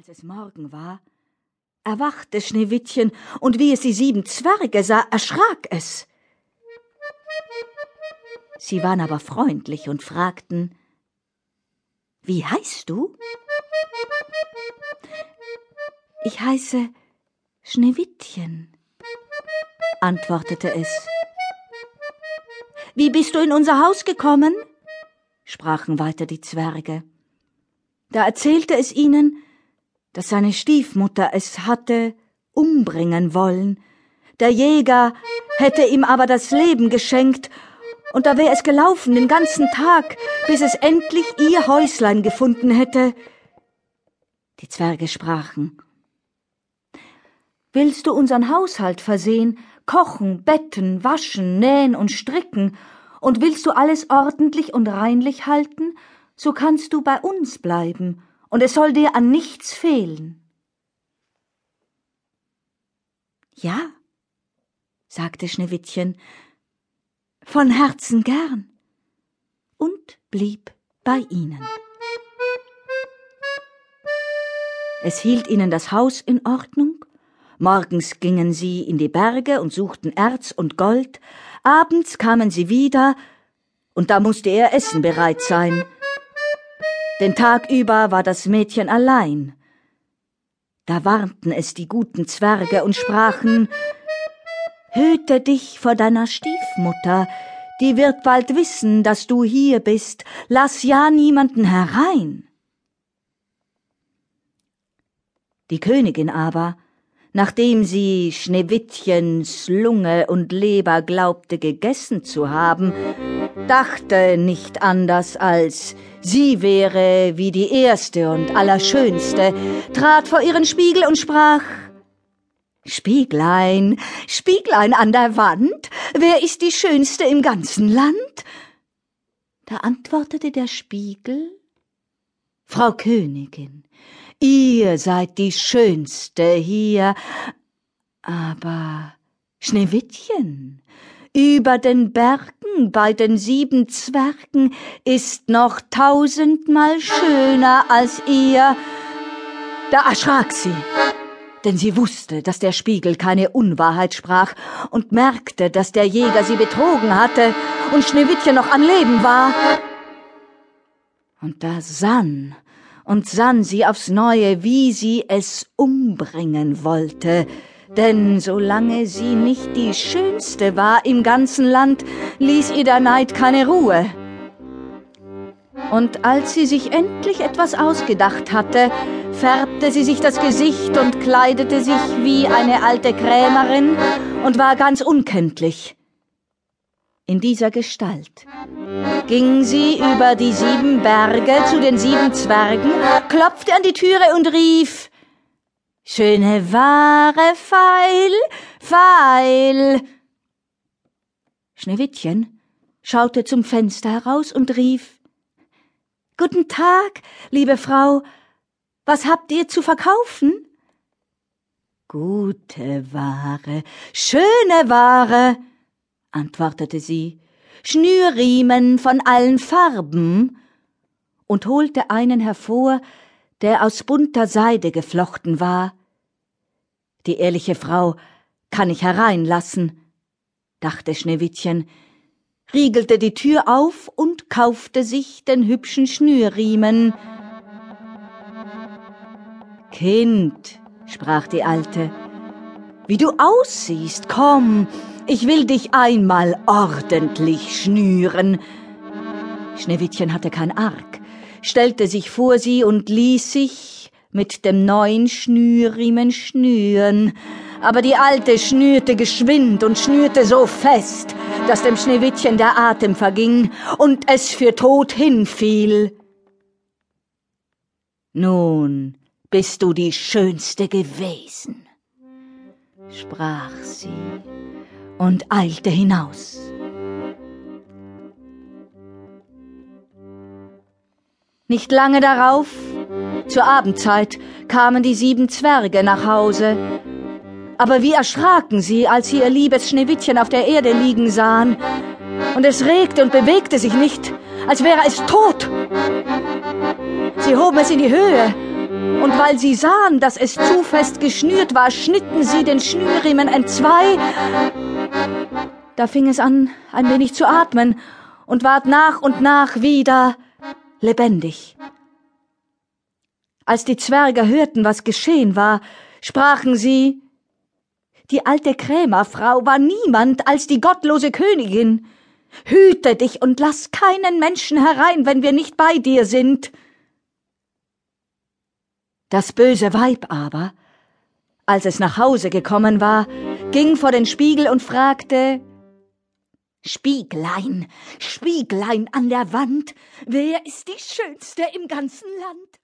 Als es Morgen war, erwachte Schneewittchen, und wie es die sieben Zwerge sah, erschrak es. Sie waren aber freundlich und fragten Wie heißt du? Ich heiße Schneewittchen, antwortete es. Wie bist du in unser Haus gekommen? sprachen weiter die Zwerge. Da erzählte es ihnen, dass seine Stiefmutter es hatte umbringen wollen. Der Jäger hätte ihm aber das Leben geschenkt, und da wäre es gelaufen den ganzen Tag, bis es endlich ihr Häuslein gefunden hätte. Die Zwerge sprachen. Willst du unseren Haushalt versehen, kochen, betten, waschen, nähen und stricken, und willst du alles ordentlich und reinlich halten, so kannst du bei uns bleiben, und es soll dir an nichts fehlen. Ja, sagte Schneewittchen, von Herzen gern, und blieb bei ihnen. Es hielt ihnen das Haus in Ordnung, morgens gingen sie in die Berge und suchten Erz und Gold, abends kamen sie wieder, und da musste ihr Essen bereit sein, den Tag über war das Mädchen allein. Da warnten es die guten Zwerge und sprachen Hüte dich vor deiner Stiefmutter, die wird bald wissen, dass du hier bist, lass ja niemanden herein. Die Königin aber, nachdem sie Schneewittchens Lunge und Leber glaubte gegessen zu haben, dachte nicht anders als sie wäre wie die erste und allerschönste, trat vor ihren Spiegel und sprach Spieglein, Spieglein an der Wand, wer ist die schönste im ganzen Land? Da antwortete der Spiegel Frau Königin, ihr seid die schönste hier, aber Schneewittchen, über den Bergen bei den sieben Zwergen ist noch tausendmal schöner als ihr. Da erschrak sie, denn sie wusste, dass der Spiegel keine Unwahrheit sprach und merkte, dass der Jäger sie betrogen hatte und Schneewittchen noch am Leben war. Und da sann und sann sie aufs neue, wie sie es umbringen wollte, denn solange sie nicht die schönste war im ganzen Land, ließ ihr der Neid keine Ruhe. Und als sie sich endlich etwas ausgedacht hatte, färbte sie sich das Gesicht und kleidete sich wie eine alte Krämerin und war ganz unkenntlich. In dieser Gestalt ging sie über die sieben Berge zu den sieben Zwergen, klopfte an die Türe und rief Schöne Ware, feil, feil. Schneewittchen schaute zum Fenster heraus und rief Guten Tag, liebe Frau, was habt ihr zu verkaufen? Gute Ware, schöne Ware, antwortete sie, Schnürriemen von allen Farben, und holte einen hervor, der aus bunter Seide geflochten war. Die ehrliche Frau kann ich hereinlassen, dachte Schneewittchen, riegelte die Tür auf und kaufte sich den hübschen Schnürriemen. Kind, sprach die Alte, wie du aussiehst, komm, ich will dich einmal ordentlich schnüren. Schneewittchen hatte kein Arg, stellte sich vor sie und ließ sich mit dem neuen Schnürriemen schnüren. Aber die Alte schnürte geschwind und schnürte so fest, dass dem Schneewittchen der Atem verging und es für tot hinfiel. Nun bist du die Schönste gewesen, sprach sie und eilte hinaus. Nicht lange darauf zur Abendzeit kamen die sieben Zwerge nach Hause. Aber wie erschraken sie, als sie ihr liebes Schneewittchen auf der Erde liegen sahen. Und es regte und bewegte sich nicht, als wäre es tot. Sie hoben es in die Höhe Und weil sie sahen, dass es zu fest geschnürt war, schnitten sie den Schnürriemen entzwei. Da fing es an, ein wenig zu atmen und ward nach und nach wieder lebendig. Als die Zwerge hörten, was geschehen war, sprachen sie Die alte Krämerfrau war niemand als die gottlose Königin. Hüte dich und lass keinen Menschen herein, wenn wir nicht bei dir sind. Das böse Weib aber, als es nach Hause gekommen war, ging vor den Spiegel und fragte Spieglein, Spieglein an der Wand, wer ist die Schönste im ganzen Land?